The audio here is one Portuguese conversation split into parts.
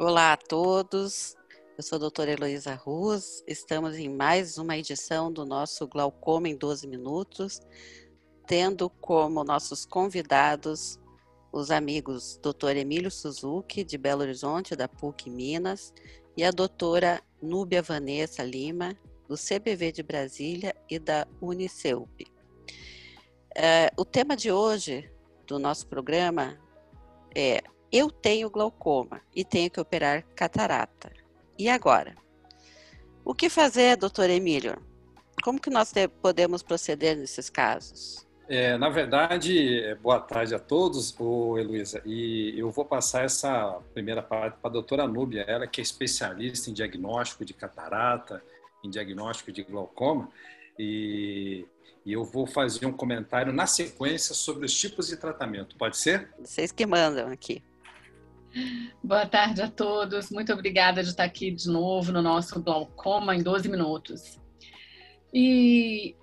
Olá a todos, eu sou a doutora Heloísa Ruz, estamos em mais uma edição do nosso Glaucoma em 12 Minutos, tendo como nossos convidados os amigos Dr. Emílio Suzuki, de Belo Horizonte, da PUC Minas, e a doutora Núbia Vanessa Lima, do CBV de Brasília e da Uniceup. É, o tema de hoje do nosso programa é eu tenho glaucoma e tenho que operar catarata. E agora? O que fazer, doutor Emílio? Como que nós podemos proceder nesses casos? É, na verdade, é, boa tarde a todos, Heloísa. E eu vou passar essa primeira parte para a doutora Núbia, ela que é especialista em diagnóstico de catarata, em diagnóstico de glaucoma. E, e eu vou fazer um comentário na sequência sobre os tipos de tratamento. Pode ser? Vocês que mandam aqui. Boa tarde a todos. Muito obrigada de estar aqui de novo no nosso glaucoma em 12 minutos. E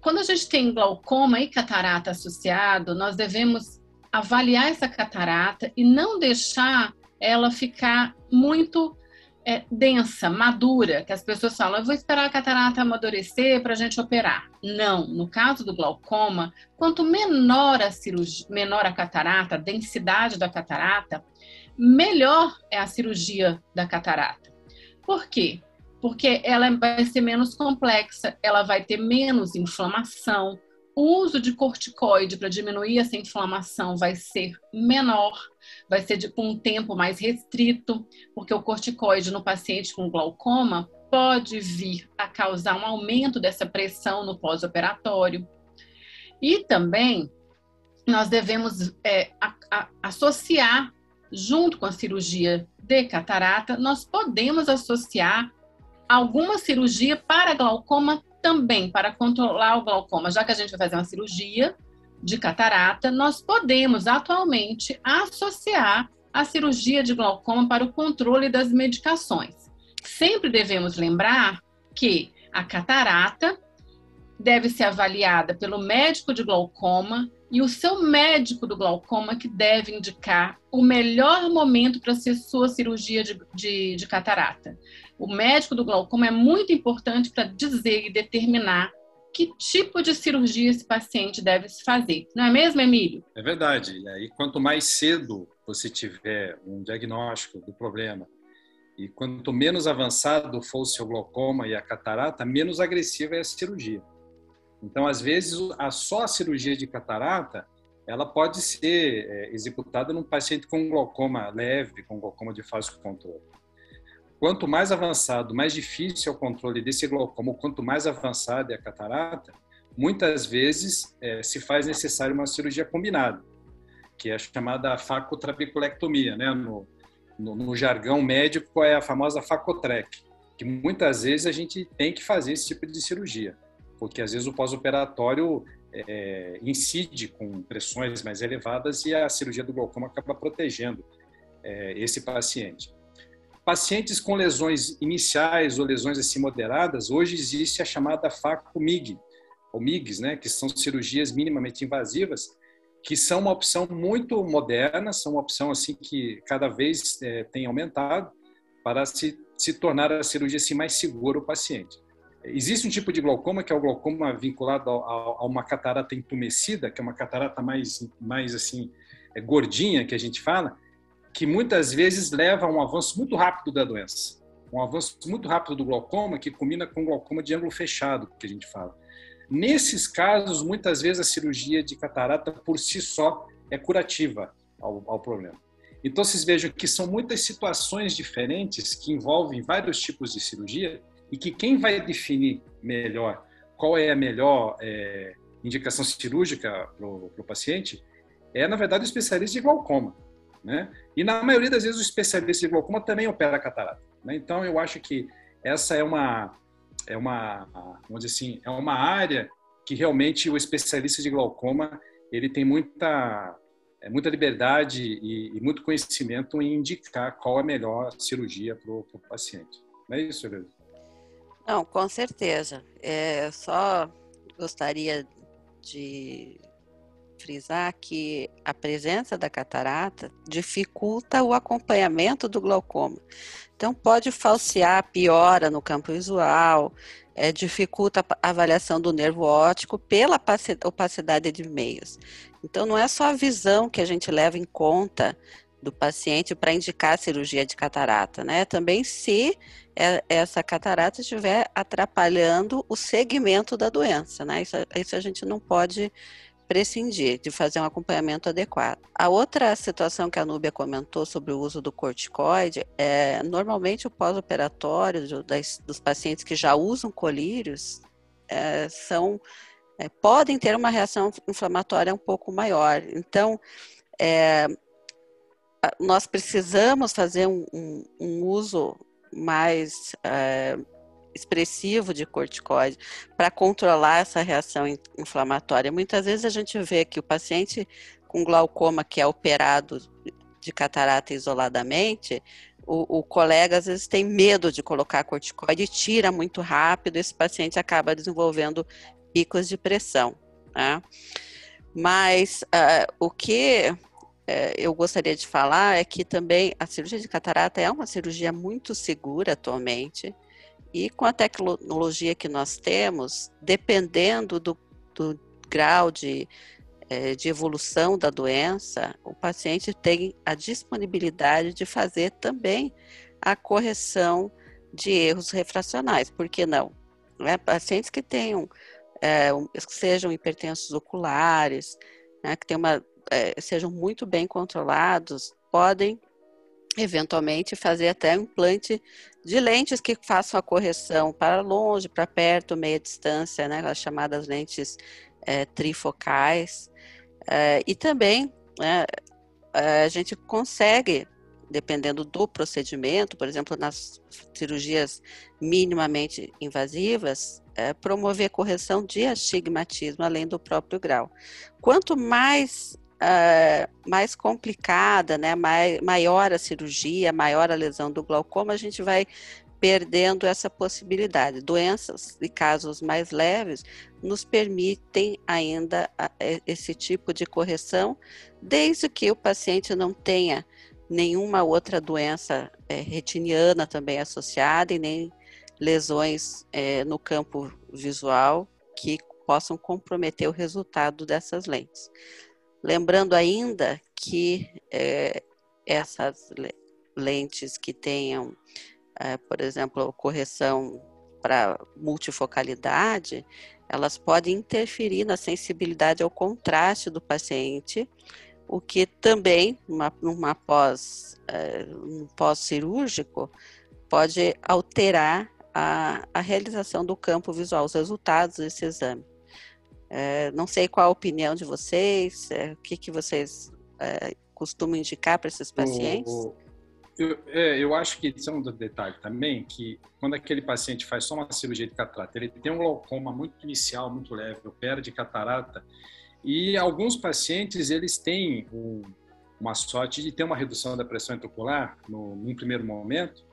quando a gente tem glaucoma e catarata associado, nós devemos avaliar essa catarata e não deixar ela ficar muito é, densa, madura, que as pessoas falam, eu vou esperar a catarata amadurecer para a gente operar. Não, no caso do glaucoma, quanto menor a cirurgia, menor a catarata, a densidade da catarata, melhor é a cirurgia da catarata. Por quê? Porque ela vai ser menos complexa, ela vai ter menos inflamação. O uso de corticoide para diminuir essa inflamação vai ser menor, vai ser de, com um tempo mais restrito, porque o corticoide no paciente com glaucoma pode vir a causar um aumento dessa pressão no pós-operatório. E também nós devemos é, a, a, associar junto com a cirurgia de catarata, nós podemos associar alguma cirurgia para glaucoma também, para controlar o glaucoma. Já que a gente vai fazer uma cirurgia de catarata, nós podemos atualmente associar a cirurgia de glaucoma para o controle das medicações. Sempre devemos lembrar que a catarata deve ser avaliada pelo médico de glaucoma e o seu médico do glaucoma que deve indicar o melhor momento para ser sua cirurgia de, de, de, catarata. O médico do glaucoma é muito importante para dizer e determinar que tipo de cirurgia esse paciente deve se fazer. Não é mesmo, Emílio? É verdade. E aí, quanto mais cedo você tiver um diagnóstico do problema e quanto menos avançado for o seu glaucoma e a catarata, menos agressiva é a cirurgia. Então, às vezes, a só a cirurgia de catarata ela pode ser é, executada num paciente com glaucoma leve, com glaucoma de fácil controle. Quanto mais avançado, mais difícil é o controle desse glaucoma, quanto mais avançada é a catarata, muitas vezes é, se faz necessário uma cirurgia combinada, que é chamada facotrabeculectomia, né? No, no, no, jargão médico é a famosa facotrec, que muitas vezes a gente tem que fazer esse tipo de cirurgia porque às vezes o pós-operatório é, incide com pressões mais elevadas e a cirurgia do glaucoma acaba protegendo é, esse paciente. Pacientes com lesões iniciais ou lesões assim moderadas, hoje existe a chamada FACO-MIG, ou MIGs, né, que são cirurgias minimamente invasivas, que são uma opção muito moderna, são uma opção assim que cada vez é, tem aumentado para se, se tornar a cirurgia assim, mais segura o paciente. Existe um tipo de glaucoma que é o glaucoma vinculado a, uma catarata entumecida, que é uma catarata mais, mais assim, é, gordinha, que a gente fala, que muitas vezes leva a um avanço muito rápido da doença. Um avanço muito rápido do glaucoma, que combina com glaucoma de ângulo fechado, que a gente fala. Nesses casos, muitas vezes a cirurgia de catarata por si só é curativa ao, ao problema. Então, vocês vejam que são muitas situações diferentes que envolvem vários tipos de cirurgia e que quem vai definir melhor qual é a melhor é, indicação cirúrgica para o paciente é, na verdade, o especialista de glaucoma. Né? E na maioria das vezes o especialista de glaucoma também opera catarata. Né? Então eu acho que essa é uma é uma vamos dizer assim é uma área que realmente o especialista de glaucoma ele tem muita é, muita liberdade e, e, muito conhecimento em indicar qual é a melhor cirurgia para o paciente. Não é isso, Elisa? Não, com certeza. É, eu só gostaria de frisar que a presença da catarata dificulta o acompanhamento do glaucoma. Então, pode falsear, piora no campo visual, é, dificulta a avaliação do nervo óptico pela opacidade de meios. Então, não é só a visão que a gente leva em conta do paciente para indicar a cirurgia de catarata, né? Também se é, essa catarata estiver atrapalhando o segmento da doença, né? Isso, isso a gente não pode prescindir de fazer um acompanhamento adequado. A outra situação que a Núbia comentou sobre o uso do corticoide é normalmente o pós-operatório dos pacientes que já usam colírios é, são é, podem ter uma reação inflamatória um pouco maior. Então, é, nós precisamos fazer um, um, um uso mais é, expressivo de corticoide para controlar essa reação inflamatória. Muitas vezes a gente vê que o paciente com glaucoma que é operado de catarata isoladamente, o, o, colega às vezes tem medo de colocar corticoide tira muito rápido, esse paciente acaba desenvolvendo picos de pressão. Né? Mas uh, o que uh, eu gostaria de falar é que também a cirurgia de catarata é uma cirurgia muito segura atualmente. E com a tecnologia que nós temos, dependendo do, do grau de, é, de evolução da doença, o paciente tem a disponibilidade de fazer também a correção de erros refracionais. Por que não? Né? Pacientes que tenham, é, que sejam hipertensos oculares, né, que tenham uma, é, sejam muito bem controlados, podem eventualmente fazer até implante de lentes que façam a correção para longe, para perto, meia distância, né, as chamadas lentes é, trifocais. É, e também né, é, a gente consegue, dependendo do procedimento, por exemplo, nas cirurgias minimamente invasivas, é, promover correção de astigmatismo além do próprio grau. Quanto mais uh, mais complicada, né, mai, maior a cirurgia, maior a lesão do glaucoma, a gente vai perdendo essa possibilidade. Doenças e casos mais leves nos permitem ainda esse tipo de correção, desde que o paciente não tenha nenhuma outra doença é, retiniana também associada e nem lesões é, no campo visual que possam comprometer o resultado dessas lentes. Lembrando ainda que é, essas lentes que tenham, é, por exemplo, correção para multifocalidade, elas podem interferir na sensibilidade ao contraste do paciente, o que também, numa, numa pós, é, um pós-cirúrgico, pode alterar a, a realização do campo visual, os resultados desse exame. É, não sei qual a opinião de vocês, é, o que, que vocês é, costumam indicar para esses pacientes? O, eu, é, eu, acho que isso é um detalhe também, que quando aquele paciente faz só uma cirurgia de catarata, ele tem um glaucoma muito inicial, muito leve, opera de catarata, e alguns pacientes, eles têm um, uma sorte de ter uma redução da pressão intraocular no, num primeiro momento,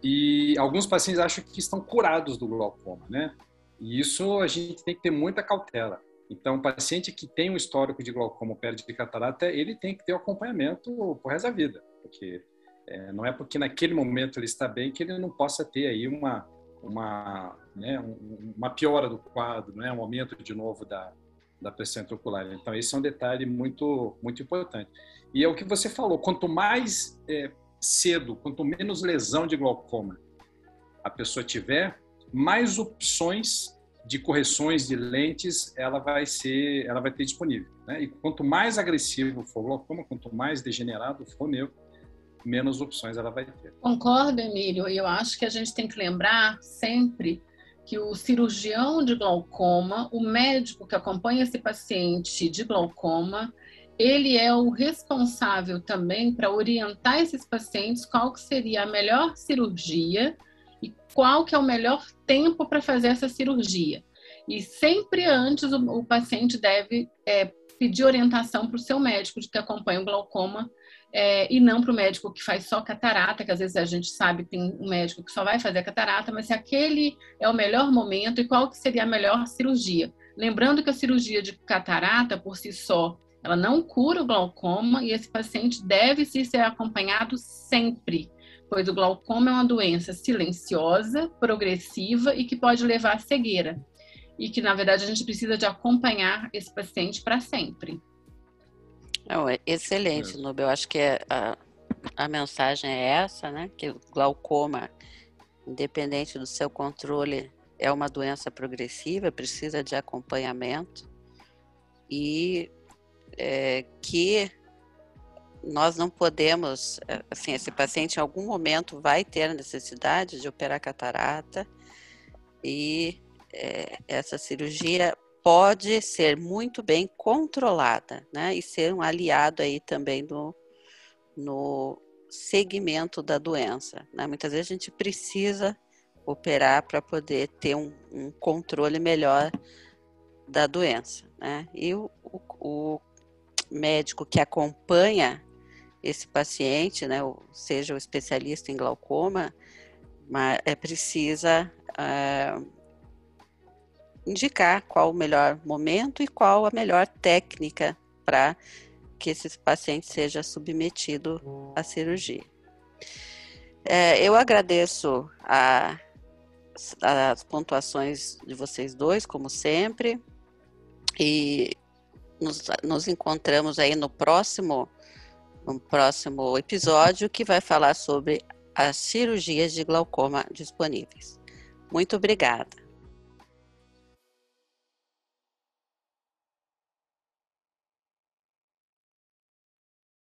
e alguns pacientes acham que estão curados do glaucoma, né? E isso a gente tem que ter muita cautela. Então, o paciente que tem um histórico de glaucoma ou de catarata, ele tem que ter o acompanhamento por resto da vida, porque é, não é porque naquele momento ele está bem que ele não possa ter aí uma uma né, uma piora do quadro, né, um aumento de novo da, da pressão intraocular. Então, esse é um detalhe muito muito importante. E é o que você falou, quanto mais é, cedo, quanto menos lesão de glaucoma a pessoa tiver, mais opções de correções de lentes ela vai ser, ela vai ter disponível. Né? E quanto mais agressivo for o glaucoma, quanto mais degenerado for o nervo, menos opções ela vai ter. Concordo, Emílio. E eu acho que a gente tem que lembrar sempre que o cirurgião de glaucoma, o médico que acompanha esse paciente de glaucoma, ele é o responsável também para orientar esses pacientes qual que seria a melhor cirurgia e qual que é o melhor tempo para fazer essa cirurgia. E sempre antes o, o paciente deve é, pedir orientação para o seu médico de que acompanha o glaucoma é, e não para o médico que faz só catarata, que às vezes a gente sabe que tem um médico que só vai fazer catarata, mas se aquele é o melhor momento e qual que seria a melhor cirurgia. Lembrando que a cirurgia de catarata, por si só, ela não cura o glaucoma e esse paciente deve -se ser acompanhado sempre, pois o glaucoma é uma doença silenciosa, progressiva e que pode levar à cegueira. E que, na verdade, a gente precisa de acompanhar esse paciente para sempre. Não, é excelente, Nubel. Eu acho que é, a, a mensagem é essa, né? Que o glaucoma, independente do seu controle, é uma doença progressiva, precisa de acompanhamento e é, que nós não podemos, é, assim, esse paciente em algum momento vai ter a necessidade de operar catarata e é, essa cirurgia pode ser muito bem controlada, né, e ser um aliado aí também no, no segmento da doença, né? Muitas vezes a gente precisa operar para poder ter um, um, controle melhor da doença. Né? E o, o, o, médico que acompanha esse paciente, né, seja o especialista em glaucoma, mas é precisa é, indicar qual o melhor momento e qual a melhor técnica para que esse paciente seja submetido à cirurgia. É, eu agradeço a as pontuações de vocês dois, como sempre. E nos, nos encontramos aí no próximo, no próximo episódio que vai falar sobre as cirurgias de glaucoma disponíveis. Muito obrigada.